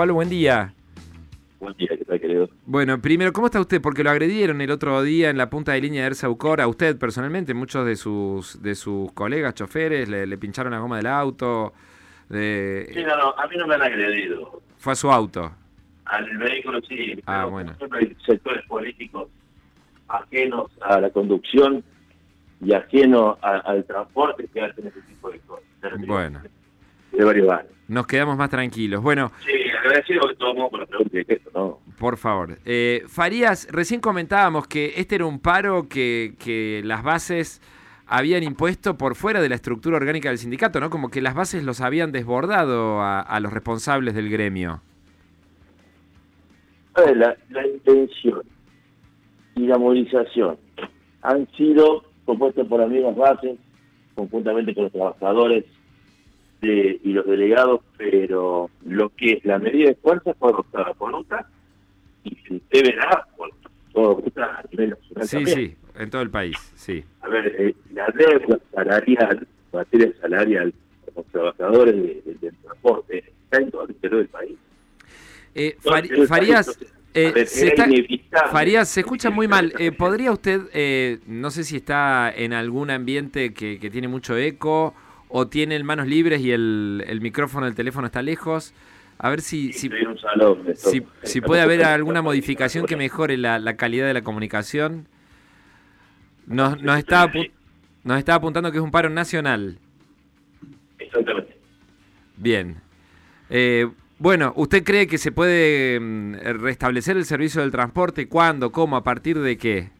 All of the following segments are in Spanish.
Pablo, buen día. Buen día, ¿qué tal, querido? Bueno, primero, ¿cómo está usted? Porque lo agredieron el otro día en la punta de línea de Ersaucor, a usted personalmente, muchos de sus de sus colegas choferes le, le pincharon la goma del auto. de- Sí, no, no, a mí no me han agredido. Fue a su auto. Al vehículo sí. Ah, pero, bueno. hay sectores políticos ajenos a la conducción y ajenos al transporte que hacen ese tipo de cosas. Bueno. De varios. Nos quedamos más tranquilos. Bueno, Sí, agradecido de por la pregunta y esto, ¿no? por favor. Eh, Farías, recién comentábamos que este era un paro que, que las bases habían impuesto por fuera de la estructura orgánica del sindicato, ¿no? Como que las bases los habían desbordado a, a los responsables del gremio. La, la intención y la movilización han sido compuestas por las mismas bases, conjuntamente con los trabajadores de- y los delegados, pero lo que es la medida de fuerza fue adoptada por UTA y si usted verá, por todo UTA a nivel nacional Sí, también. sí, en todo el país, sí. A ver, eh, la deuda salarial, materia salarial, los trabajadores de- de- del transporte, está en todo el interior del país. Eh, Farías, entonces, eh, ver, se está-. Farías, se escucha muy mal. Eh, ¿Podría usted, eh, no sé si está en algún ambiente que, que tiene mucho eco o tiene el manos libres y el, el micrófono del teléfono está lejos? A ver si, si, puede haber alguna modificación que mejore la, la calidad de la comunicación. Nos, nos, está, nos está apuntando que es un paro nacional. Exactamente. Bien. Eh, bueno, ¿usted cree que se puede mm, restablecer el servicio del transporte? ¿Cuándo? ¿Cómo? ¿A partir de qué?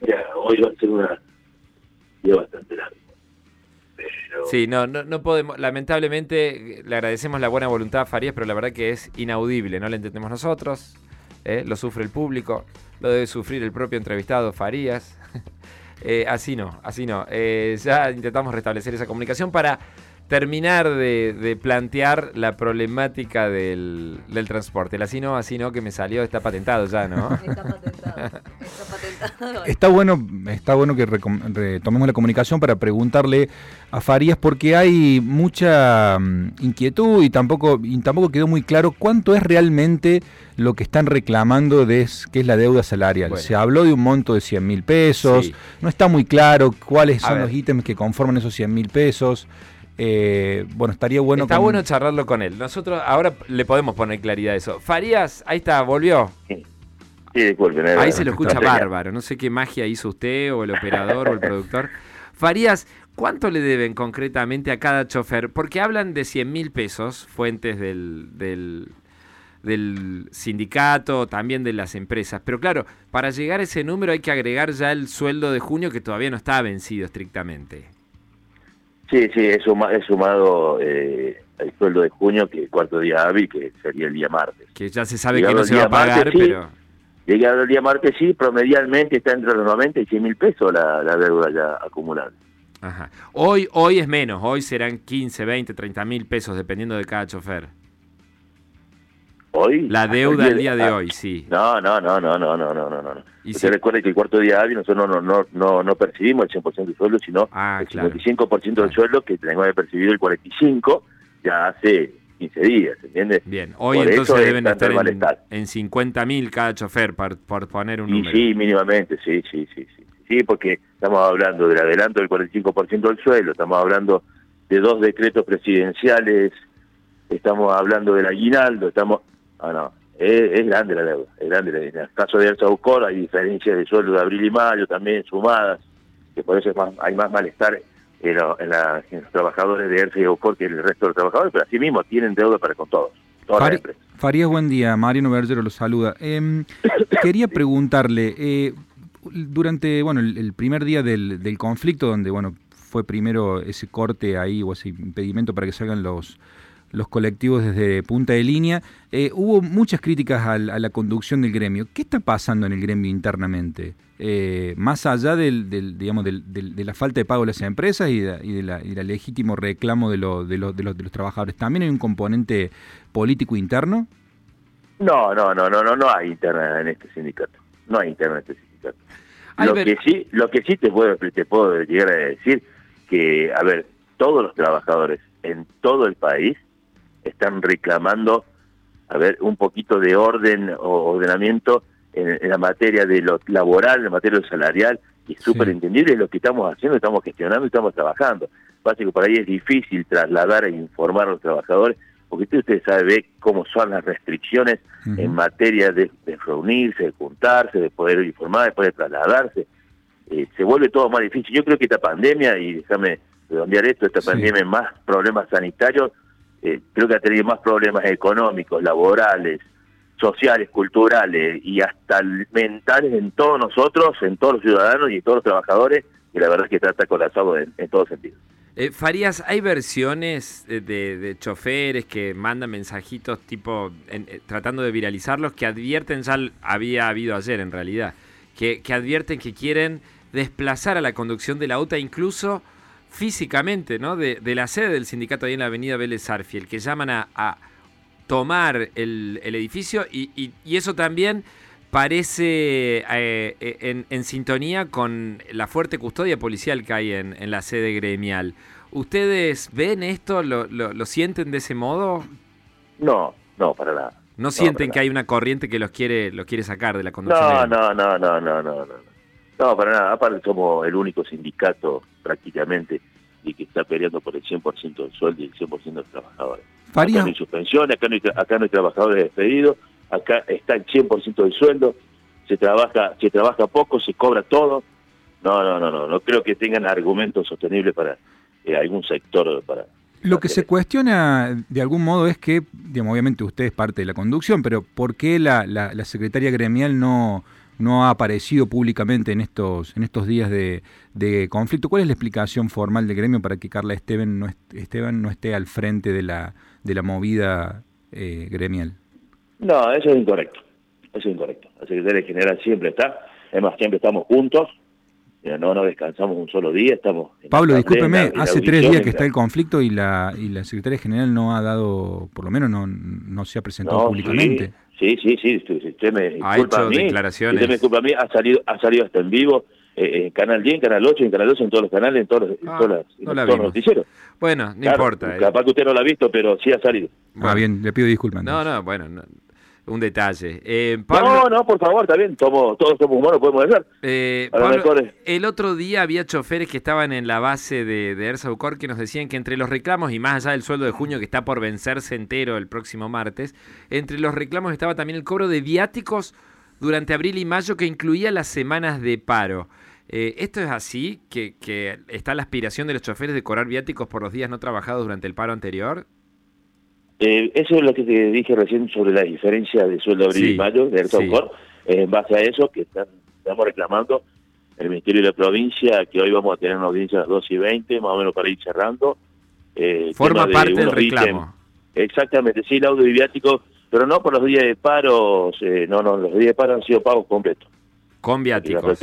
Mira, hoy va a ser una día bastante largo. Sí, no, no, no podemos. Lamentablemente, le agradecemos la buena voluntad a Farías, pero la verdad que es inaudible. No lo entendemos nosotros, ¿eh? lo sufre el público, lo debe sufrir el propio entrevistado Farías. Eh, así no, así no. Eh, ya intentamos restablecer esa comunicación para terminar de, de plantear la problemática del, del transporte. El así no, así no, que me salió, está patentado ya, ¿no? Está patentado. Está patentado. Está bueno, está bueno que retomemos la comunicación para preguntarle a Farías porque hay mucha mm, inquietud y tampoco, y tampoco quedó muy claro cuánto es realmente lo que están reclamando de es, que es la deuda salarial. Bueno. Se habló de un monto de 100 mil pesos, Sí. no está muy claro cuáles A son ver. los ítems que conforman esos 100 mil pesos. Eh, bueno, estaría bueno... está con- bueno charlarlo con él. Nosotros ahora le podemos poner claridad a eso. Farías, ahí está, volvió. sí, disculpen. Ahí se lo escucha no bárbaro. No sé qué magia hizo usted o el operador o el productor. Farías, ¿cuánto le deben concretamente a cada chofer? Porque hablan de 100 mil pesos, fuentes del, del, del sindicato, también de las empresas. Pero claro, para llegar a ese número hay que agregar ya el sueldo de junio que todavía no está vencido estrictamente. Sí, sí, he, suma- he sumado eh, el sueldo de junio, que el cuarto día hábil, que sería el día martes. Que ya se sabe que no se va a martes, pagar, sí. pero... Llegado el día martes, sí, promedialmente está entre los 90 y 100 mil pesos la, la deuda ya acumulada. Ajá. Hoy, hoy es menos, hoy serán 15, 20, 30 mil pesos dependiendo de cada chofer. ¿Hoy? La deuda al día de hoy, sí. No, no, no, no, no, no, no, no. no. ¿Y se si... recuerda que el cuarto día hábil nosotros no, no, no, no percibimos el 100% del sueldo, sino ah, el 55% claro. del sueldo que tenemos que percibido el 45% ya hace 15 días, ¿entiendes? Bien, hoy por entonces deben estar en, en mil cada chofer, por, por poner un y número. Sí, mínimamente, sí, sí, sí, sí. Sí, porque estamos hablando del adelanto del 45% del sueldo, estamos hablando de dos decretos presidenciales, estamos hablando del aguinaldo, estamos Ah, no, es, es grande la deuda, es grande. la- En el caso de Elsa Ucor hay diferencias de sueldo de abril y mayo también sumadas, que por eso es más, hay más malestar en, lo- en la- en los trabajadores de Elsa y que en el resto de los trabajadores, pero así mismo tienen deuda para con todos, Fari-. Farías, buen día. Mariano Bergero lo saluda. Em, quería preguntarle, eh, durante bueno el, el primer día del, del conflicto, donde bueno fue primero ese corte ahí o ese impedimento para que salgan los, los colectivos desde punta de línea, eh, hubo muchas críticas al- a la conducción del gremio. ¿Qué está pasando en el gremio internamente? Eh, más allá del, del, digamos, del- del- de la falta de pago de las empresas y de, y de la, y del legítimo reclamo de, lo- de, los- de los, de los trabajadores, ¿también hay un componente político interno? No, no, no, no, no, no hay interna en este sindicato. No hay interna en este sindicato. Ay, Lo pero- que sí, lo que sí te puedo, te puedo llegar a decir que, a ver, todos los trabajadores en todo el país están reclamando a ver, un poquito de orden o ordenamiento en, en la materia de lo laboral, en la materia de lo salarial, y súper entendible lo que estamos haciendo, estamos gestionando y estamos trabajando. Pasa que por ahí es difícil trasladar e informar a los trabajadores, porque usted, usted sabe cómo son las restricciones en materia de, de reunirse, de juntarse, de poder informar, de poder trasladarse. Eh, se vuelve todo más difícil. Yo creo que esta pandemia, y déjame redondear esto, esta Sí. pandemia más problemas sanitarios, eh, creo que ha tenido más problemas económicos, laborales, sociales, culturales y hasta mentales en todos nosotros, en todos los ciudadanos y en todos los trabajadores, y la verdad es que está, está colapsado en, en todos sentidos. Eh, Farías, hay versiones de, de- choferes que mandan mensajitos tipo en- eh, tratando de viralizarlos que advierten, ya había habido ayer en realidad, que, que advierten que quieren desplazar a la conducción de la UTA incluso físicamente, ¿no? De, de la sede del sindicato ahí en la avenida Vélez Arfiel, que llaman a, a tomar el, el edificio y, y- y eso también parece eh, eh, en, en sintonía con la fuerte custodia policial que hay en, en la sede gremial. ¿Ustedes ven esto? ¿Lo, lo- lo sienten de ese modo? No, no, para nada. ¿No sienten que hay una corriente que los quiere, los quiere sacar de la conducción? no, no, no, no, no, no. No, para nada. Aparte somos el único sindicato prácticamente y que está peleando por el 100% del sueldo y el 100% de los trabajadores. Farías, Acá no hay suspensiones, acá no hay, acá no hay trabajadores despedidos, acá está el 100% del sueldo, se trabaja, se trabaja poco, se cobra todo. No, no, no, no, no creo que tengan argumentos sostenibles para eh, algún sector para Lo que se cuestiona de algún modo es que, digamos, obviamente usted es parte de la conducción, pero ¿por qué la, la- la secretaria gremial no, no ha aparecido públicamente en estos, en estos días de, de conflicto? ¿Cuál es la explicación formal del gremio para que Carla Esteban no, est- Esteban no esté al frente de la, de la movida eh, gremial? No, eso es incorrecto. Eso es incorrecto. La secretaria general siempre está. Además, siempre estamos juntos. No nos descansamos un solo día. Estamos en Pablo, discúlpeme, asamblea, en la hace tres días que está el conflicto y la, y la secretaria general no ha dado, por lo menos no, no se ha presentado No, públicamente. Sí, sí, sí. sí, usted me Ha disculpa hecho a mí. declaraciones. Usted me disculpa a mí. Ha salido, ha salido hasta en vivo. eh, en Canal 10, en Canal 8, en Canal 12, en todos los canales, en todos los, en Ah, todas las- en no la todos los noticieros. Bueno, no Claro, importa. eh. Capaz que usted no lo ha visto, pero sí ha salido. Ah, bien, le pido disculpas. No, entonces. no, bueno, no, un detalle. Eh, Pablo, No, no, por favor. Tomo, todos somos humanos, podemos hacer. Eh, Pablo, el otro día había choferes que estaban en la base de, de Ersaucor que nos decían que entre los reclamos, y más allá del sueldo de junio que está por vencerse entero el próximo martes, entre los reclamos estaba también el cobro de viáticos durante abril y mayo que incluía las semanas de paro. Eh, ¿Esto es así? ¿Que, ¿Que está la aspiración de los choferes de cobrar viáticos por los días no trabajados durante el paro anterior? Eh, eso es lo que te dije recién sobre la diferencia de sueldo abril Sí, y mayo de Ersaucor. Eh, en base a eso, que están, estamos reclamando el Ministerio de la Provincia, que hoy vamos a tener una audiencia a las 2 y 20, más o menos para ir cerrando. Eh, Forma de parte del ítems- reclamo. Exactamente, sí, el audio y viático, pero no por los días de paro, eh, no, no, los días de paro han sido pagos completos. Con viáticos.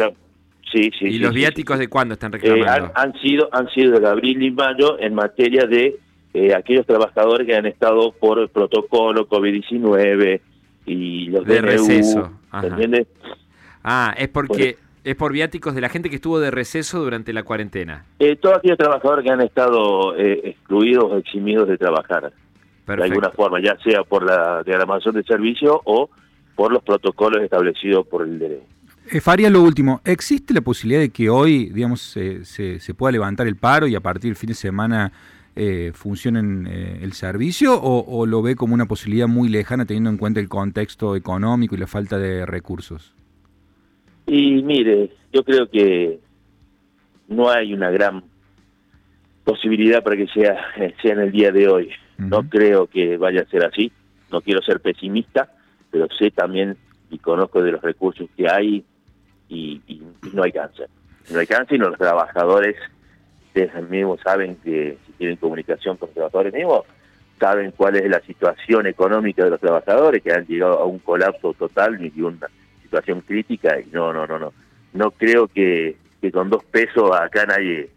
Sí, sí. ¿Y sí, los sí, viáticos sí. de cuándo están Eh, reclamando? han, han sido han sido de abril y mayo en materia de eh, aquellos trabajadores que han estado por protocolo COVID-19 y los De DNU, receso, ajá. ¿se entiende? Ah, es porque es por viáticos de la gente que estuvo de receso durante la cuarentena. Eh, todos aquellos trabajadores que han estado eh, excluidos o eximidos de trabajar de alguna forma, ya sea por la diagramación de servicio o por los protocolos establecidos por el DNU. Eh, Faría, lo último, ¿existe la posibilidad de que hoy, digamos, se, se, se pueda levantar el paro y a partir del fin de semana eh, funcionen eh, el servicio o, o lo ve como una posibilidad muy lejana teniendo en cuenta el contexto económico y la falta de recursos? Y mire, yo creo que no hay una gran posibilidad para que sea, sea en el día de hoy. No creo que vaya a ser así. No quiero ser pesimista, pero sé también y conozco de los recursos que hay y, y- y no alcanza. No alcanza y no los trabajadores ustedes mismos saben que si tienen comunicación con los trabajadores mismos, saben cuál es la situación económica de los trabajadores que han llegado a un colapso total y una situación crítica y no, no, no, no. No creo que, que con dos pesos acá nadie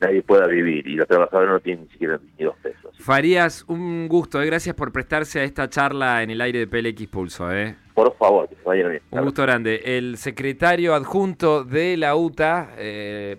nadie pueda vivir y los trabajadores no tienen ni siquiera ni dos pesos. Farías, un gusto, eh. gracias por prestarse a esta charla en el aire de PLX Pulso. Eh. Por favor, que se vayan bien. Un gusto grande. El secretario adjunto de la UTA, eh,